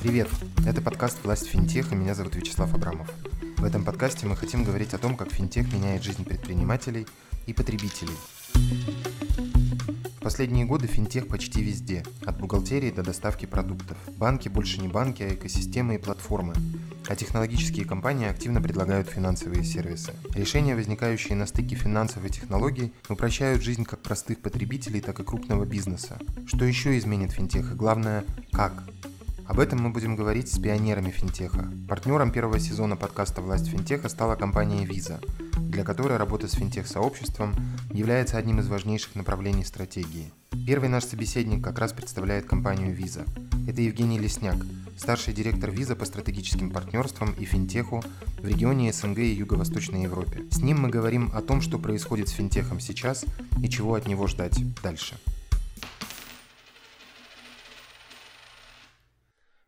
Привет! Это подкаст «Власть финтех» и меня зовут Вячеслав Абрамов. В этом подкасте мы хотим говорить о том, как финтех меняет жизнь предпринимателей и потребителей. В последние годы финтех почти везде, от бухгалтерии до доставки продуктов. Банки больше не банки, а экосистемы и платформы. А технологические компании активно предлагают финансовые сервисы. Решения, возникающие на стыке финансов и технологий, упрощают жизнь как простых потребителей, так и крупного бизнеса. Что еще изменит финтех и главное, как? Об этом мы будем говорить с пионерами финтеха. Партнером первого сезона подкаста «Власть финтеха» стала компания Visa, для которой работа с финтех-сообществом является одним из важнейших направлений стратегии. Первый наш собеседник как раз представляет компанию Visa. Это Евгений Лесняк, старший директор Visa по стратегическим партнерствам и финтеху в регионе СНГ и Юго-Восточной Европе. С ним мы говорим о том, что происходит с финтехом сейчас и чего от него ждать дальше.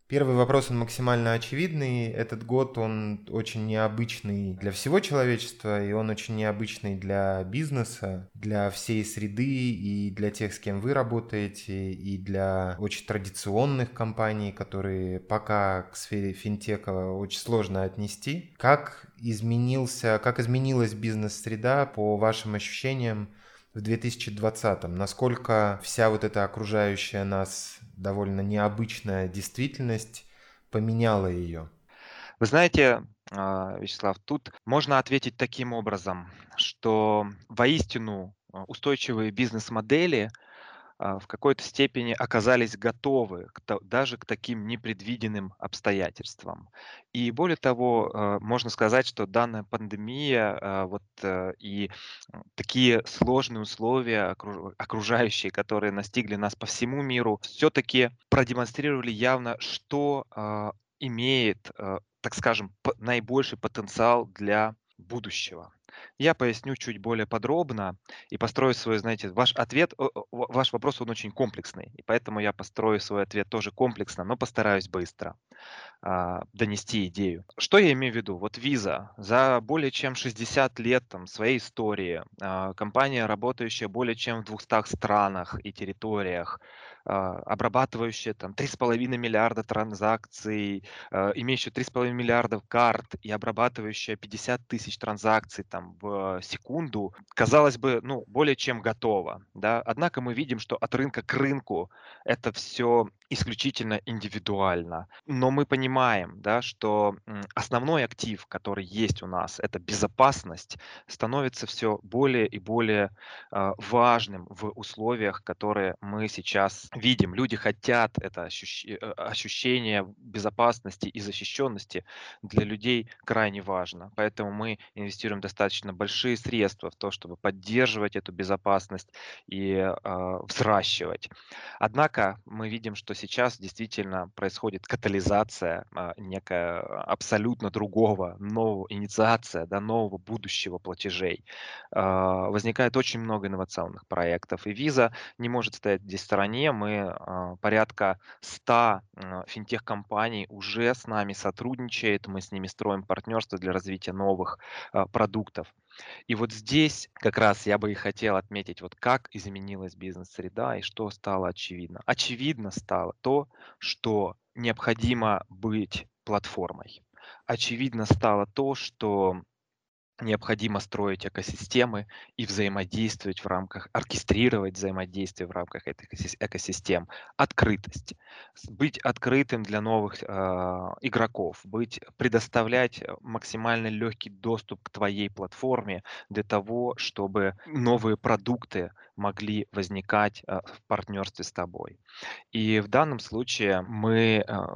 Первый вопрос, он максимально очевидный. Этот год, он очень необычный для всего человечества, и он очень необычный для бизнеса, для всей среды и для тех, с кем вы работаете, и для очень традиционных компаний, которые пока к сфере финтеха очень сложно отнести. Как изменился, как изменилась бизнес-среда по вашим ощущениям в 2020? Насколько вся вот эта окружающая нас довольно необычная действительность поменяла ее? Вы знаете, а, Вячеслав, тут можно ответить таким образом, что воистину а, устойчивые бизнес-модели – в какой-то степени оказались готовы к, даже к таким непредвиденным обстоятельствам. И более того, а, можно сказать, что данная пандемия а, вот, э, и такие сложные условия окружающие, которые настигли нас по всему миру, все-таки продемонстрировали явно, что имеет, так скажем, наибольший потенциал для будущего. Я поясню чуть более подробно и построю свой, знаете, ваш ответ, ваш вопрос, он очень комплексный, и поэтому я построю свой ответ тоже комплексно, но постараюсь быстро а, донести идею. Что я имею в виду? Вот Visa за более чем 60 лет там, своей истории, а, компания, работающая более чем в 200 странах и территориях, а, обрабатывающая там 3,5 миллиарда транзакций, а, имеющая 3,5 миллиарда карт и обрабатывающая 50 тысяч транзакций там в секунду, казалось бы, ну, более чем готова, да. Однако мы видим, что от рынка к рынку это все исключительно индивидуально. Но мы понимаем, да, что основной актив, который есть у нас, это безопасность, становится все более и более э, важным в условиях, которые мы сейчас видим. Люди хотят это ощущ... Э, ощущение безопасности и защищенности для людей крайне важно. Поэтому мы инвестируем достаточно большие средства в то, чтобы поддерживать эту безопасность и э, взращивать. Однако мы видим, что сейчас действительно происходит катализация, а, некая абсолютно другого, нового, инициация да, нового будущего платежей. А, возникает очень много инновационных проектов, и Visa не может стоять здесь в стороне. Мы а, порядка 100 финтех-компаний уже с нами сотрудничает, мы с ними строим партнерство для развития новых продуктов. И вот здесь как раз я бы и хотел отметить, вот как изменилась бизнес-среда и что стало очевидно. Очевидно стало то, что необходимо быть платформой. Очевидно стало то, что необходимо строить экосистемы и взаимодействовать в рамках, оркестрировать взаимодействие в рамках этих экосистем. Открытость. Быть открытым для новых э, игроков, быть, предоставлять максимально легкий доступ к твоей платформе для того, чтобы новые продукты могли возникать э, в партнерстве с тобой. И в данном случае мы э,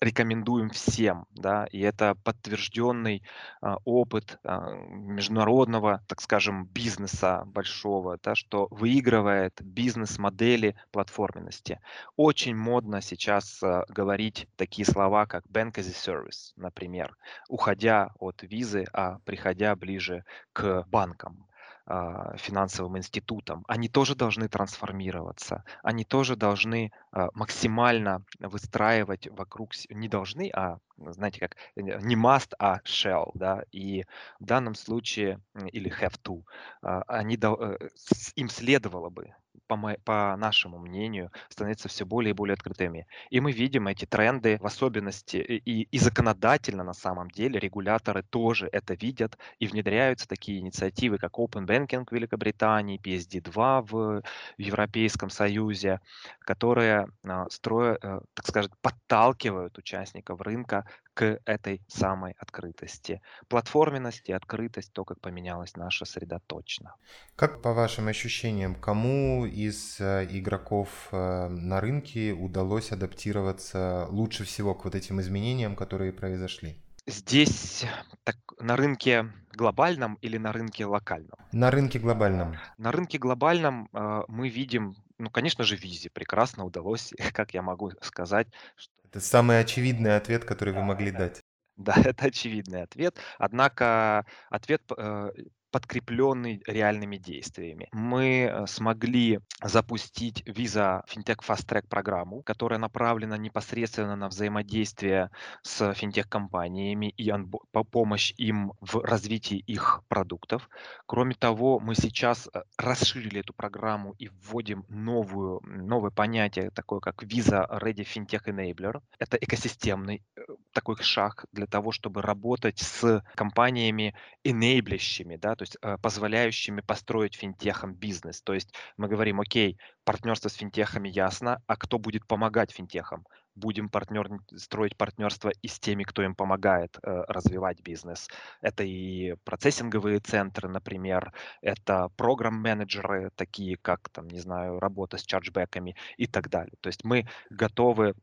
рекомендуем всем, да, и это подтвержденный а, опыт а, международного, так скажем, бизнеса большого, да, что выигрывает бизнес-модели платформенности. Очень модно сейчас а, говорить такие слова, как Bank as a Service, например, уходя от визы, а приходя ближе к банкам. А, финансовым институтам, они тоже должны трансформироваться, они тоже должны а, максимально выстраивать вокруг, не должны, а знаете, как э, не must, а shall, да, и в данном случае, или have to, а, они, э, им следовало бы по, по нашему мнению, становятся все более и более открытыми. И мы видим эти тренды, в особенности и, и законодательно на самом деле регуляторы тоже это видят и внедряются такие инициативы, как Open Banking в Великобритании, PSD2 в Европейском Союзе, которые а, строят, э, так сказать, подталкивают участников рынка к этой самой открытости. Платформенность и открытость, то, как поменялась наша среда точно. Как по вашим ощущениям, кому из э, игроков э, на рынке удалось адаптироваться лучше всего к вот этим изменениям, которые произошли? Здесь так, на рынке глобальном или на рынке локальном? На рынке глобальном. На рынке глобальном э, мы видим, ну, конечно же, визе прекрасно удалось, как я могу сказать. Что... Это самый очевидный ответ, который вы могли дать. Да, это очевидный ответ. Однако ответ э, подкрепленный реальными действиями. Мы э, смогли запустить Visa FinTech Fast Track программу, которая направлена непосредственно на взаимодействие с финтех-компаниями и по помощь им в развитии их продуктов. Кроме того, мы сейчас э, расширили эту программу и вводим новую, новое понятие, такое как Visa Ready FinTech Enabler. Это экосистемный э, такой шаг для того, чтобы работать с компаниями enabлящими, да, то есть э, позволяющими построить финтехам бизнес. То есть мы говорим, окей, партнерство с финтехами ясно, а кто будет помогать финтехам? Будем партнер, строить партнерство и с теми, кто им помогает э, развивать бизнес. Это и процессинговые центры, например, это программ-менеджеры, такие как, там, не знаю, работа с чарджбеками и так далее. То есть мы готовы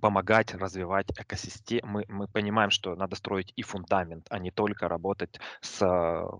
помогать развивать экосистему. Мы, мы понимаем, что надо строить и фундамент, а не только работать с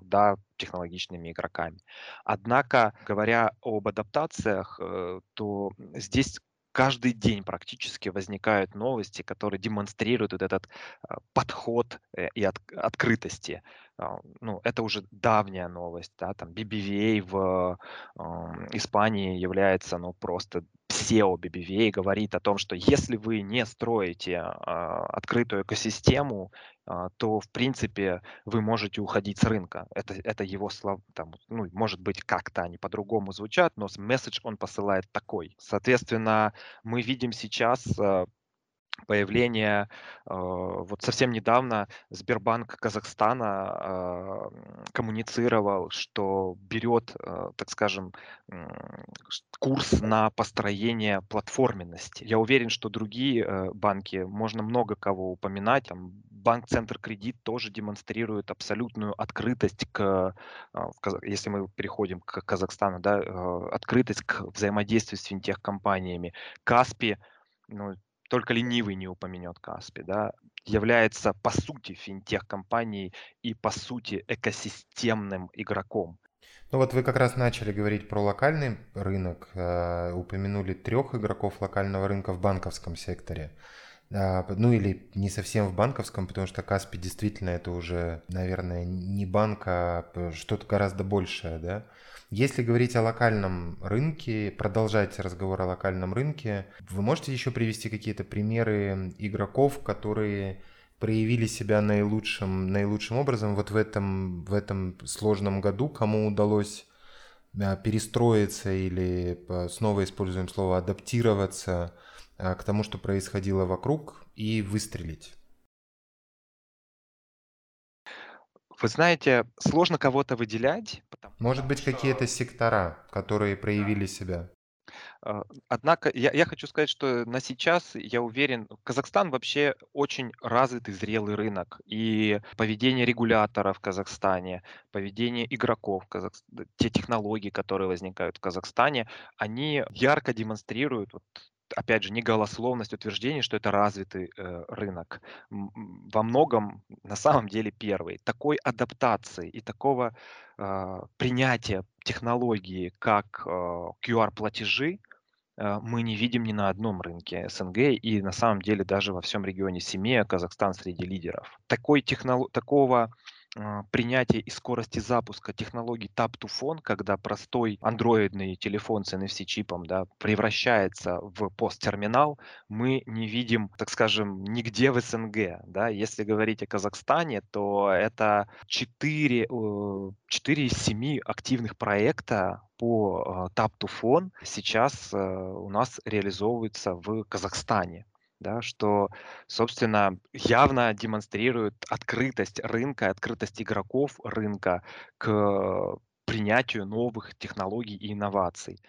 да, технологичными игроками. Однако, говоря об адаптациях, э, то здесь каждый день практически возникают новости, которые демонстрируют вот этот э, подход и от, открытости. А, ну, это уже давняя новость, да, там BBVA в э, Испании является, ну, просто SEO BBVA говорит о том, что если вы не строите э, открытую экосистему, э, то, в принципе, вы можете уходить с рынка. Это, это его слова, ну, может быть, как-то они по-другому звучат, но месседж он посылает такой. Соответственно, мы видим сейчас э, появление, э, вот совсем недавно Сбербанк Казахстана э, коммуницировал, что берет, э, так скажем, курс на построение платформенности. Я уверен, что другие банки, можно много кого упоминать, там, банк Центр Кредит тоже демонстрирует абсолютную открытость к, если мы переходим к Казахстану, да, открытость к взаимодействию с финтех-компаниями. Каспи, ну, только ленивый не упомянет Каспи, да, является по сути финтех-компанией и по сути экосистемным игроком. Ну вот вы как раз начали говорить про локальный рынок, э, упомянули трех игроков локального рынка в банковском секторе. Э, ну или не совсем в банковском, потому что Каспи действительно это уже, наверное, не банк, а что-то гораздо большее, да. Если говорить о локальном рынке, продолжать разговор о локальном рынке, вы можете еще привести какие-то примеры игроков, которые проявили себя наилучшим, наилучшим образом вот в этом, в этом сложном году, кому удалось э, перестроиться или э, снова используем слово адаптироваться э, к тому, что происходило вокруг и выстрелить? Вы знаете, сложно кого-то выделять. Может быть, какие-то сектора, которые проявили себя? А, однако я, я хочу сказать, что на сейчас, я уверен, Казахстан вообще очень развитый, зрелый рынок. И поведение регуляторов в Казахстане, поведение игроков, Казахстане, те технологии, которые возникают в Казахстане, они ярко демонстрируют вот опять же, не голословность утверждений, что это развитый э, рынок. Во многом, на самом деле, первый. Такой адаптации и такого э, принятия технологии, как э, QR-платежи, э, мы не видим ни на одном рынке СНГ и на самом деле даже во всем регионе Семея Казахстан среди лидеров. Такой технолог, такого принятия и скорости запуска технологий Tap to Phone, когда простой андроидный телефон с NFC-чипом да, превращается в POS-терминал, мы не видим, так скажем, нигде в СНГ. Да. Если говорить о Казахстане, то это 4, 4 из 7 активных проекта по Tap to Phone сейчас э, у нас реализовывается в Казахстане да, что, собственно, явно демонстрирует открытость рынка, открытость игроков рынка к принятию новых технологий и инноваций.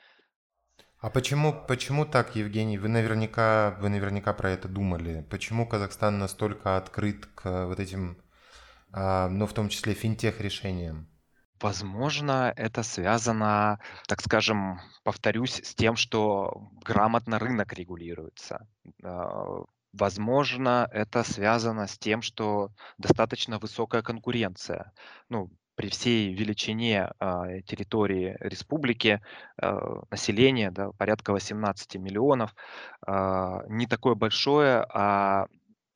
А почему, почему так, Евгений? Вы наверняка, вы наверняка про это думали. Почему Казахстан настолько открыт к вот этим, а, ну, в том числе финтех решениям? Возможно, это связано, так скажем, повторюсь, с тем, что грамотно рынок регулируется. А, возможно, это связано с тем, что достаточно высокая конкуренция. Ну, при всей величине а, территории республики, а, население да, порядка 18 миллионов, а, не такое большое, а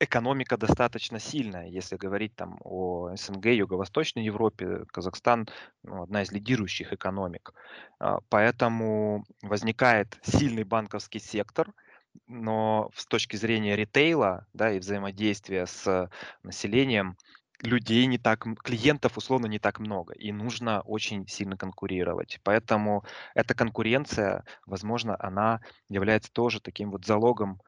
экономика достаточно сильная. Если говорить там о СНГ, Юго-Восточной Европе, Казахстан ну, одна из лидирующих экономик. А, поэтому возникает сильный банковский сектор, но с точки зрения ритейла да, и взаимодействия с населением, людей не так, клиентов условно не так много, и нужно очень сильно конкурировать. Поэтому эта конкуренция, возможно, она является тоже таким вот залогом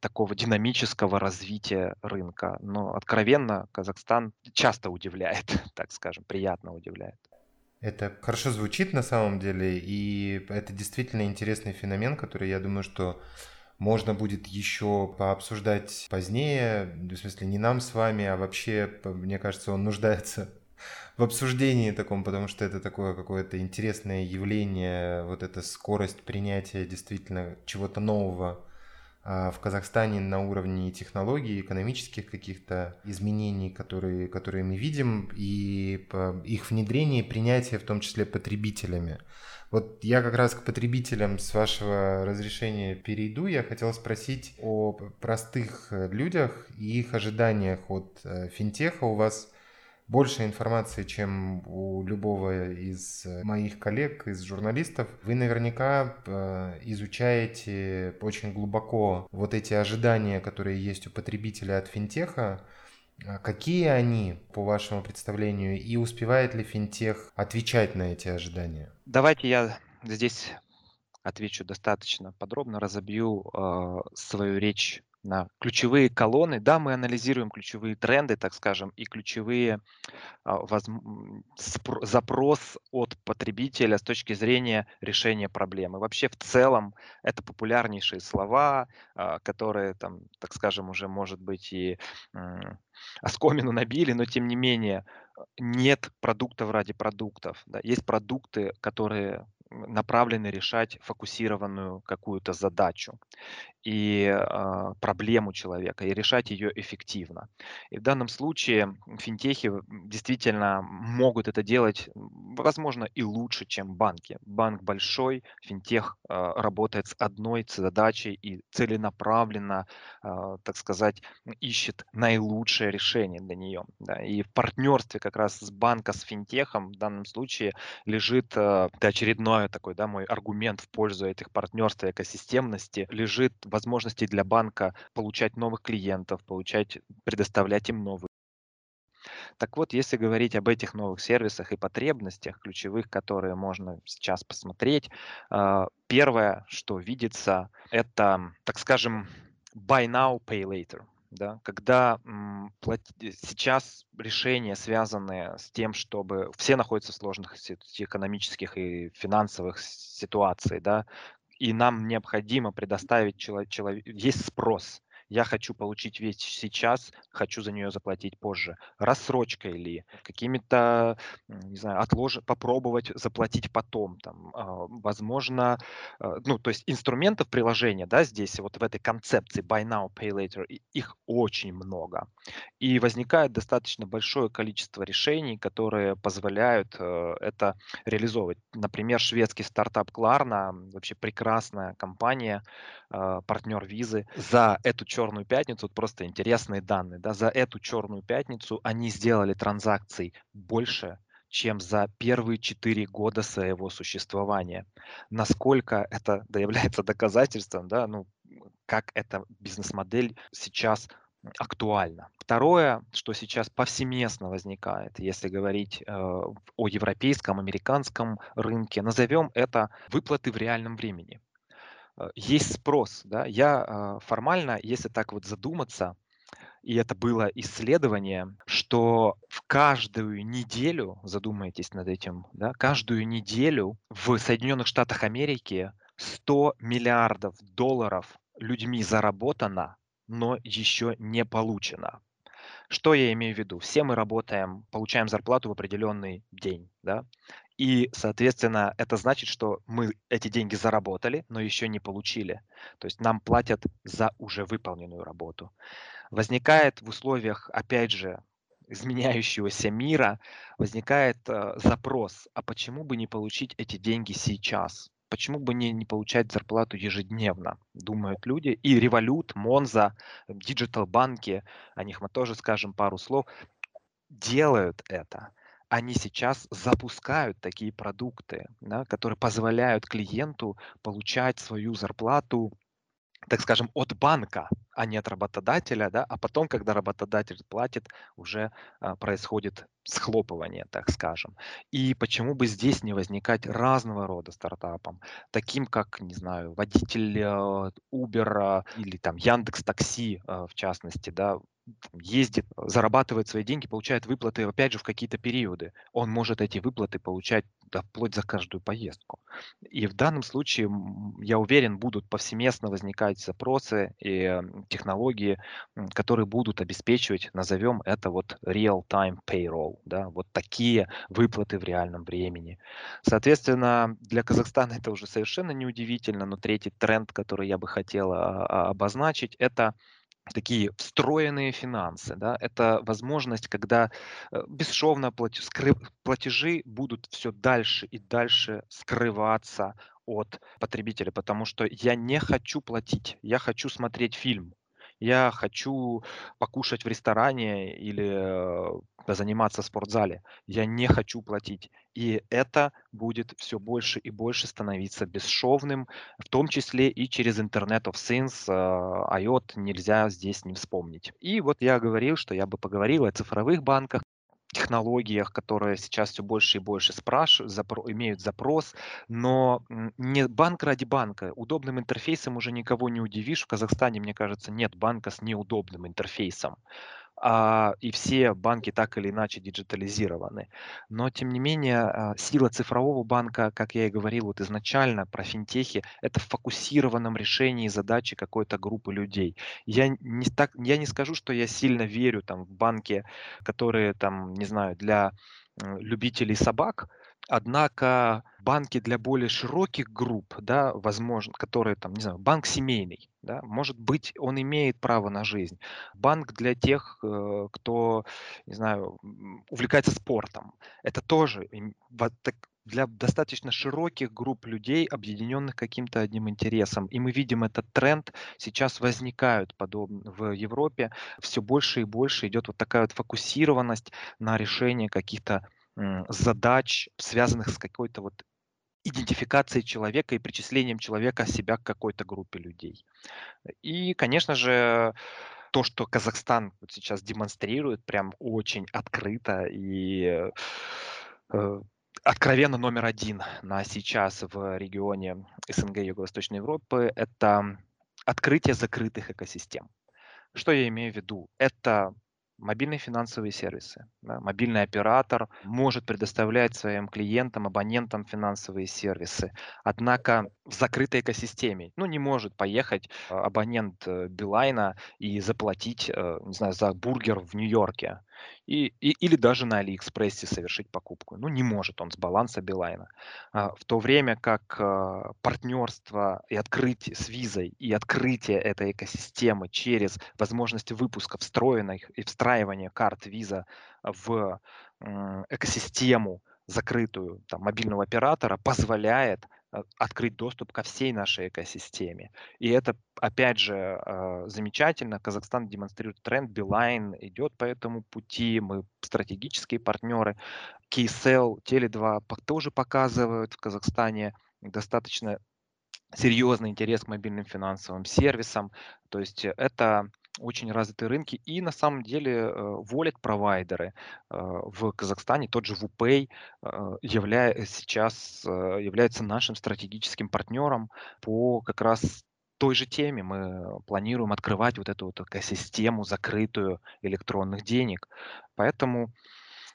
такого динамического развития рынка. Но откровенно Казахстан часто удивляет, так скажем, приятно удивляет. Это хорошо звучит на самом деле, и это действительно интересный феномен, который, я думаю, что можно будет еще пообсуждать позднее, в смысле не нам с вами, а вообще, мне кажется, он нуждается в обсуждении таком, потому что это такое какое-то интересное явление, вот эта скорость принятия действительно чего-то нового в Казахстане на уровне технологий, экономических каких-то изменений, которые, которые мы видим, и их внедрение и принятие, в том числе потребителями. Вот я как раз к потребителям с вашего разрешения перейду. Я хотел спросить о простых людях и их ожиданиях от э, финтеха. У вас больше информации, чем у любого из э, моих коллег, из журналистов. Вы наверняка э, изучаете очень глубоко вот эти ожидания, которые есть у потребителя от финтеха. А какие они, по вашему представлению, и успевает ли финтех отвечать на эти ожидания? Давайте я здесь отвечу достаточно подробно, разобью э, свою речь на ключевые колонны. Да, мы анализируем ключевые тренды, так скажем, и ключевые а, запрос от потребителя с точки зрения решения проблемы. Вообще в целом это популярнейшие слова, а, которые там, так скажем, уже может быть и оскомину набили, но тем не менее нет продуктов ради продуктов. Да. Есть продукты, которые направлены решать фокусированную какую-то задачу и э, проблему человека, и решать ее эффективно. И в данном случае финтехи действительно могут это делать, возможно, и лучше, чем банки. Банк большой, финтех э, работает с одной задачей и целенаправленно, э, так сказать, ищет наилучшее решение для нее. Да. И в партнерстве как раз с банка с финтехом в данном случае лежит э, очередной такой, да, мой аргумент в пользу этих партнерств и экосистемности, лежит возможности для банка получать новых клиентов, получать, предоставлять им новые. Так вот, если говорить об этих новых сервисах и потребностях ключевых, которые можно сейчас посмотреть, а, первое, что видится, это, так скажем, buy now, pay later. Да, когда м, сейчас решения, связанные с тем, чтобы все находятся в сложных экономических и финансовых ситуациях, да, и нам необходимо предоставить человеку, есть спрос, я хочу получить вещь сейчас, хочу за нее заплатить позже. Рассрочка или какими-то, не знаю, отлож... попробовать заплатить потом. Там, а, возможно, а, ну, то есть инструментов приложения, да, здесь вот в этой концепции buy now, pay later, их очень много. И возникает достаточно большое количество решений, которые позволяют э, это реализовывать. Например, шведский стартап Klarna, вообще прекрасная компания, э, партнер визы, за эту черную черную пятницу, вот просто интересные данные, да, за эту черную пятницу они сделали транзакций больше, чем за первые четыре года своего существования. Насколько это да, является доказательством, да, ну, как эта бизнес-модель сейчас актуально. Второе, что сейчас повсеместно возникает, если говорить э, о европейском, американском рынке, назовем это выплаты в реальном времени. Э, есть спрос, да, я э, формально, если так вот задуматься, и это было исследование, что в каждую неделю, задумайтесь над этим, да, каждую неделю в Соединенных Штатах Америки 100 миллиардов долларов людьми заработано но еще не получено. Что я имею в виду? Все мы работаем, получаем зарплату в определенный день, да, и, соответственно, это значит, что мы эти деньги заработали, но еще не получили. То есть нам платят за уже выполненную работу. Возникает в условиях, опять же, изменяющегося мира, возникает э, запрос, а почему бы не получить эти деньги сейчас? почему бы не, не получать зарплату ежедневно, думают люди. И Revolut, Monzo, digital банки, о них мы тоже скажем пару слов, делают это. Они сейчас запускают такие продукты, да, которые позволяют клиенту получать свою зарплату так скажем, от банка, а не от работодателя, да, а потом, когда работодатель платит, уже а, происходит схлопывание, так скажем. И почему бы здесь не возникать разного рода стартапам, таким как, не знаю, водитель э, Uber или там Яндекс Такси, э, в частности, да, ездит, зарабатывает свои деньги, получает выплаты, опять же, в какие-то периоды. Он может эти выплаты получать да, вплоть за каждую поездку. И в данном случае, я уверен, будут повсеместно возникать запросы и технологии, которые будут обеспечивать, назовем это вот real-time payroll, да, вот такие выплаты в реальном времени. Соответственно, для Казахстана это уже совершенно неудивительно, но третий тренд, который я бы хотел а, а, обозначить, это такие встроенные финансы. Да? Это возможность, когда э, бесшовно платежи будут все дальше и дальше скрываться от потребителя, потому что я не хочу платить, я хочу смотреть фильм я хочу покушать в ресторане или э, заниматься в спортзале. Я не хочу платить. И это будет все больше и больше становиться бесшовным, в том числе и через Internet of Things. Э, IOT нельзя здесь не вспомнить. И вот я говорил, что я бы поговорил о цифровых банках, технологиях, которые сейчас все больше и больше спрашивают, запро- имеют запрос, но не банк ради банка. Удобным интерфейсом уже никого не удивишь. В Казахстане, мне кажется, нет банка с неудобным интерфейсом и все банки так или иначе диджитализированы. Но, тем не менее, а, сила цифрового банка, как я и говорил вот изначально про финтехи, это в фокусированном решении задачи какой-то группы людей. Я не, так, я не скажу, что я сильно верю там, в банки, которые, там, не знаю, для любителей собак, Однако банки для более широких групп, да, возможно, которые там, не знаю, банк семейный, да, может быть, он имеет право на жизнь. Банк для тех, э, кто, не знаю, увлекается спортом, это тоже для достаточно широких групп людей, объединенных каким-то одним интересом. И мы видим этот тренд, сейчас возникают подобно в Европе, все больше и больше идет вот такая вот фокусированность на решение каких-то задач, связанных с какой-то вот идентификацией человека и причислением человека себя к какой-то группе людей. И, конечно же, то, что Казахстан вот сейчас демонстрирует, прям очень открыто и э, откровенно номер один на сейчас в регионе СНГ Юго-Восточной Европы, это открытие закрытых экосистем. Что я имею в виду? Это мобильные финансовые сервисы. Да, мобильный оператор может предоставлять своим клиентам, абонентам финансовые сервисы. Однако в закрытой экосистеме, ну, не может поехать а, абонент э, Билайна и заплатить, э, не знаю, за бургер в Нью-Йорке и, и, или даже на Алиэкспрессе совершить покупку. Ну, не может он с баланса Билайна. А, в то время как а, партнерство и открытие с визой и открытие этой экосистемы через возможность выпуска встроенных и встраивания карт виза в экосистему закрытую там, мобильного оператора позволяет открыть доступ ко всей нашей экосистеме. И это, опять же, э, замечательно. Казахстан демонстрирует тренд, Билайн идет по этому пути, мы стратегические партнеры. KSL, Теле2 тоже показывают в Казахстане достаточно серьезный интерес к мобильным финансовым сервисам. То есть это очень развитые рынки, и на самом деле wallet-провайдеры э, в Казахстане, тот же WuPay, э, явля... сейчас э, является нашим стратегическим партнером по как раз той же теме. Мы планируем открывать вот эту вот экосистему закрытую электронных денег. Поэтому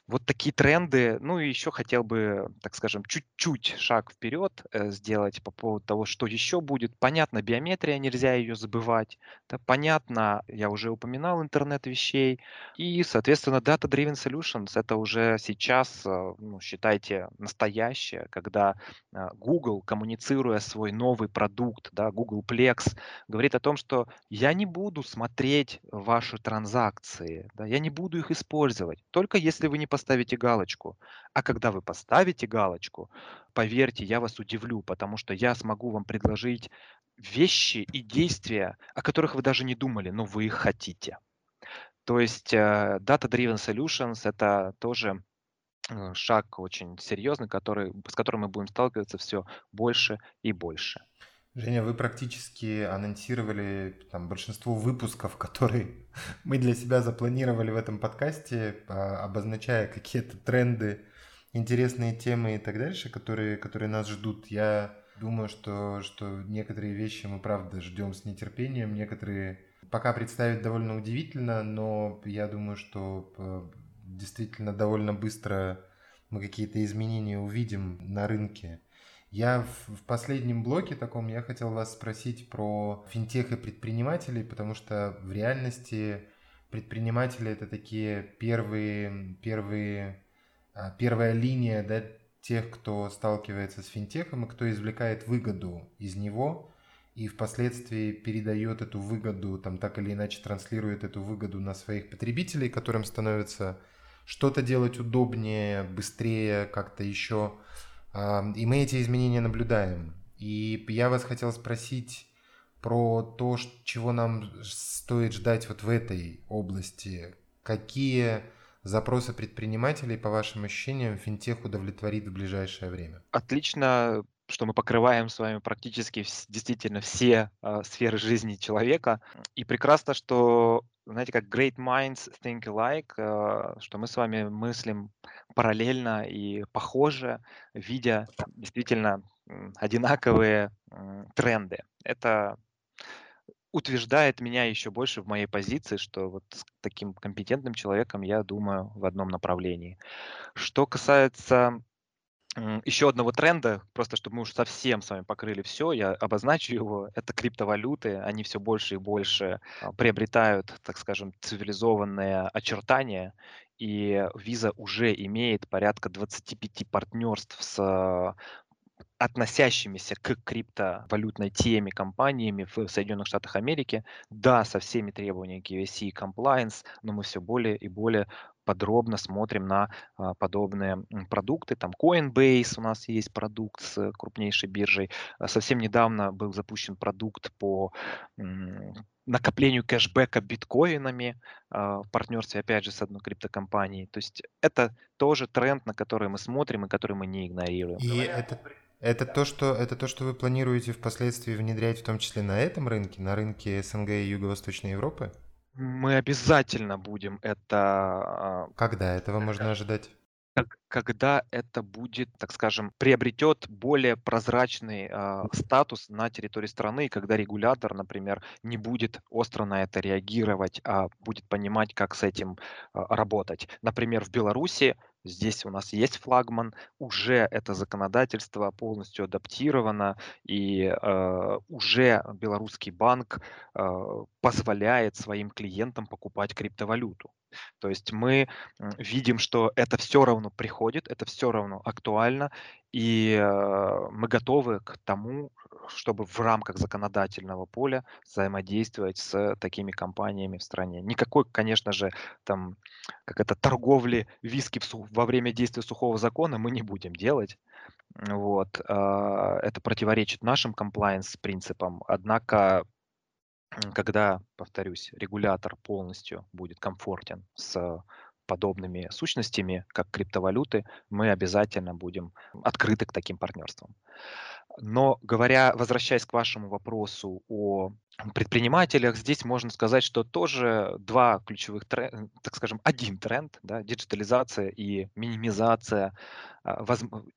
вот такие тренды. Ну и еще хотел бы, так скажем, чуть-чуть шаг вперед э, сделать по поводу того, что еще будет. Понятно, биометрия, нельзя ее забывать. Да, понятно, я уже упоминал интернет вещей. И, соответственно, Data-Driven Solutions это уже сейчас, э, ну, считайте, настоящее, когда э, Google, коммуницируя свой новый продукт, да, Google Plex, говорит о том, что я не буду смотреть ваши транзакции, да, я не буду их использовать, только если вы не поставите галочку. А когда вы поставите галочку, поверьте, я вас удивлю, потому что я смогу вам предложить вещи и действия, о которых вы даже не думали, но вы их хотите. То есть э, Data-Driven Solutions — это тоже э, шаг очень серьезный, который, с которым мы будем сталкиваться все больше и больше. Женя, вы практически анонсировали там, большинство выпусков, которые мы для себя запланировали в этом подкасте, а, обозначая какие-то тренды, интересные темы и так дальше, которые, которые нас ждут. Я думаю, что, что некоторые вещи мы, правда, ждем с нетерпением, некоторые пока представить довольно удивительно, но я думаю, что э, действительно довольно быстро мы какие-то изменения увидим на рынке. Я в, последнем блоке таком я хотел вас спросить про финтех и предпринимателей, потому что в реальности предприниматели это такие первые, первые, а, первая линия да, тех, кто сталкивается с финтехом и кто извлекает выгоду из него и впоследствии передает эту выгоду, там так или иначе транслирует эту выгоду на своих потребителей, которым становится что-то делать удобнее, быстрее, как-то еще и мы эти изменения наблюдаем. И я вас хотел спросить про то, чего нам стоит ждать вот в этой области. Какие запросы предпринимателей, по вашим ощущениям, финтех удовлетворит в ближайшее время? Отлично, что мы покрываем с вами практически действительно все э, сферы жизни человека. И прекрасно, что знаете, как great minds think alike, э, что мы с вами мыслим параллельно и похоже, видя действительно одинаковые тренды. Это утверждает меня еще больше в моей позиции, что вот с таким компетентным человеком я думаю в одном направлении. Что касается еще одного тренда, просто чтобы мы уж совсем с вами покрыли все, я обозначу его, это криптовалюты, они все больше и больше а, приобретают, так скажем, цивилизованные очертания, и Visa уже имеет порядка 25 партнерств с относящимися к криптовалютной теме компаниями в Соединенных Штатах Америки. Да, со всеми требованиями KYC и compliance, но мы все более и более подробно смотрим на а, подобные продукты. Там Coinbase у нас есть продукт с крупнейшей биржей. А, совсем недавно был запущен продукт по накоплению кэшбэка биткоинами а, в партнерстве, опять же, с одной криптокомпанией. То есть это тоже тренд, на который мы смотрим и который мы не игнорируем. И это, это то, что это то, что вы планируете впоследствии внедрять, в том числе на этом рынке, на рынке СНГ и Юго-Восточной Европы? Мы обязательно будем это... А, Когда этого можно ожидать? когда это будет, так скажем, приобретет более прозрачный э, статус на территории страны, и когда регулятор, например, не будет остро на это реагировать, а будет понимать, как с этим э, работать. Например, в Беларуси Здесь у нас есть флагман, уже это законодательство полностью адаптировано, и э, уже белорусский банк э, позволяет своим клиентам покупать криптовалюту. То есть мы видим, что это все равно приходит, это все равно актуально, и э, мы готовы к тому, чтобы в рамках законодательного поля взаимодействовать с такими компаниями в стране. Никакой, конечно же, там, как это, торговли виски во время действия сухого закона мы не будем делать. Вот. А, это противоречит нашим комплайенс-принципам. Однако когда, повторюсь, регулятор полностью будет комфортен с подобными сущностями, как криптовалюты, мы обязательно будем открыты к таким партнерствам. Но говоря, возвращаясь к вашему вопросу о предпринимателях, здесь можно сказать, что тоже два ключевых тренда, так скажем, один тренд, да, диджитализация и минимизация, а,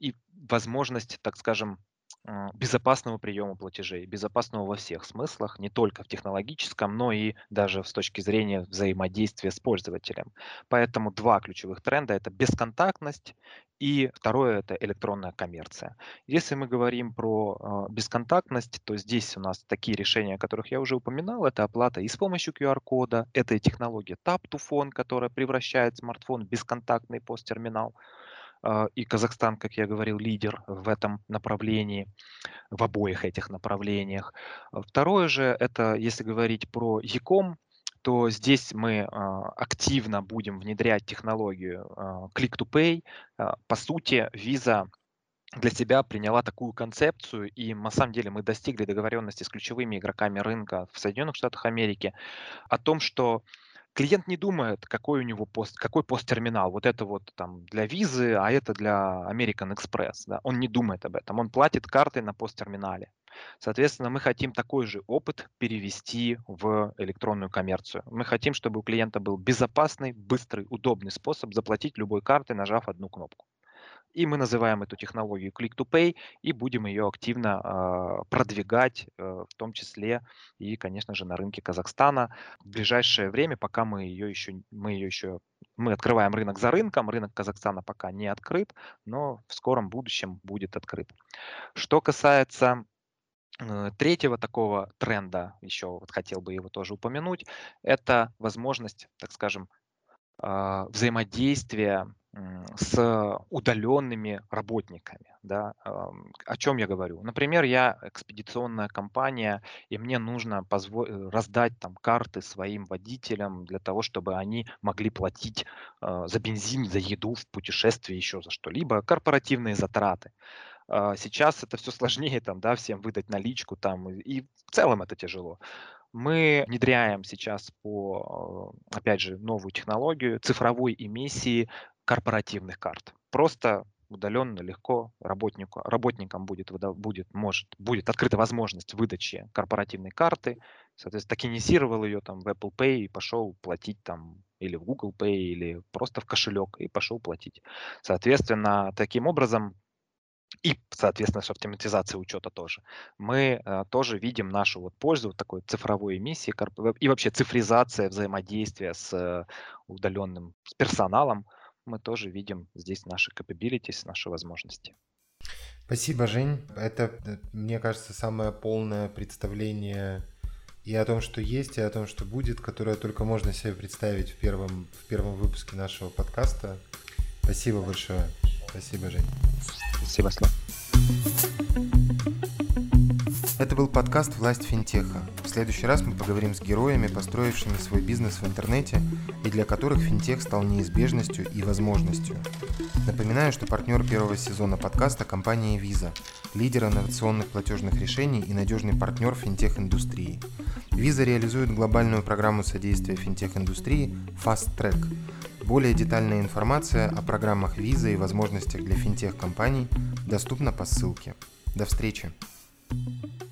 и возможность, так скажем, безопасного приема платежей, безопасного во всех смыслах, не только в технологическом, но и даже с точки зрения взаимодействия с пользователем. Поэтому два ключевых тренда – это бесконтактность и второе – это электронная коммерция. Если мы говорим про э, бесконтактность, то здесь у нас такие решения, о которых я уже упоминал, это оплата и с помощью QR-кода, это и технология Tap to Phone, которая превращает смартфон в бесконтактный посттерминал. А, и Казахстан, как я говорил, лидер в этом направлении, в обоих этих направлениях. А второе же, это если говорить про Яком, то здесь мы а, активно будем внедрять технологию Click-to-Pay. По сути, виза для себя приняла такую концепцию, и на самом деле мы достигли договоренности с ключевыми игроками рынка в Соединенных Штатах Америки о том, что клиент не думает, какой у него пост, какой посттерминал. Вот это вот там для визы, а это для American Express. Да? Он не думает об этом. Он платит картой на посттерминале. Соответственно, мы хотим такой же опыт перевести в электронную коммерцию. Мы хотим, чтобы у клиента был безопасный, быстрый, удобный способ заплатить любой картой, нажав одну кнопку. И мы называем эту технологию Click-to-Pay и будем ее активно э, продвигать, э, в том числе и, конечно же, на рынке Казахстана. В ближайшее время, пока мы ее еще, мы ее еще, мы открываем рынок за рынком, рынок Казахстана пока не открыт, но в скором будущем будет открыт. Что касается э, Третьего такого тренда, еще вот хотел бы его тоже упомянуть, это возможность, так скажем, а, взаимодействия с удаленными работниками. Да? О чем я говорю? Например, я экспедиционная компания, и мне нужно э, раздать там карты своим водителям для того, чтобы они могли платить э, за бензин, за еду в путешествии, еще за что-либо, корпоративные затраты. А сейчас это все сложнее, там, да, всем выдать наличку, там, и в целом это тяжело. Мы внедряем сейчас по, э, опять же, новую технологию цифровой эмиссии корпоративных карт. Просто удаленно, легко работнику, работникам будет, будет, может, будет открыта возможность выдачи корпоративной карты. Соответственно, токенизировал ее там в Apple Pay и пошел платить там или в Google Pay, или просто в кошелек и пошел платить. Соответственно, таким образом и, соответственно, с автоматизацией учета тоже, мы э, тоже видим нашу вот пользу вот такой цифровой эмиссии и вообще цифризация взаимодействия с э, удаленным с персоналом. Мы тоже видим здесь наши capabilities, наши возможности. Спасибо, Жень. Это, э, мне кажется, самое полное представление и о том, что есть, и о том, что будет, которое только можно себе представить в первом, в первом выпуске нашего подкаста. Спасибо большое. Спасибо, Жень. Спасибо, Слав. Это был подкаст «Власть финтеха». В следующий раз мы поговорим с героями, построившими свой бизнес в интернете и для которых финтех стал неизбежностью и возможностью. Напоминаю, что партнер первого сезона подкаста – компания Visa, лидер инновационных платежных решений и надежный партнер финтех-индустрии. Visa реализует глобальную программу содействия финтех-индустрии Fast Track – более детальная информация о программах виза и возможностях для финтех-компаний доступна по ссылке. До встречи! thank you